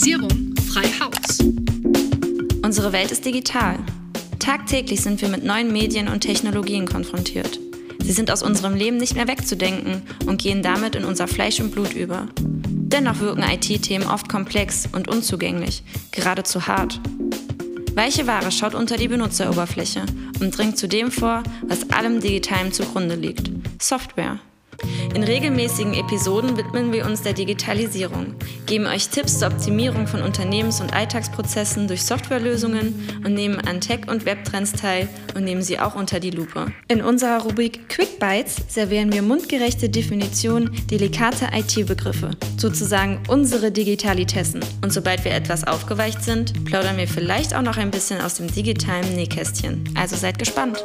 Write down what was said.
Digitalisierung frei Haus. Unsere Welt ist digital. Tagtäglich sind wir mit neuen Medien und Technologien konfrontiert. Sie sind aus unserem Leben nicht mehr wegzudenken und gehen damit in unser Fleisch und Blut über. Dennoch wirken IT-Themen oft komplex und unzugänglich, geradezu hart. Weiche Ware schaut unter die Benutzeroberfläche und dringt zu dem vor, was allem Digitalen zugrunde liegt: Software. In regelmäßigen Episoden widmen wir uns der Digitalisierung, geben euch Tipps zur Optimierung von Unternehmens- und Alltagsprozessen durch Softwarelösungen und nehmen an Tech- und Webtrends teil und nehmen sie auch unter die Lupe. In unserer Rubrik Quick Bites servieren wir mundgerechte Definitionen delikater IT-Begriffe, sozusagen unsere Digitalitessen. Und sobald wir etwas aufgeweicht sind, plaudern wir vielleicht auch noch ein bisschen aus dem digitalen Nähkästchen. Also seid gespannt!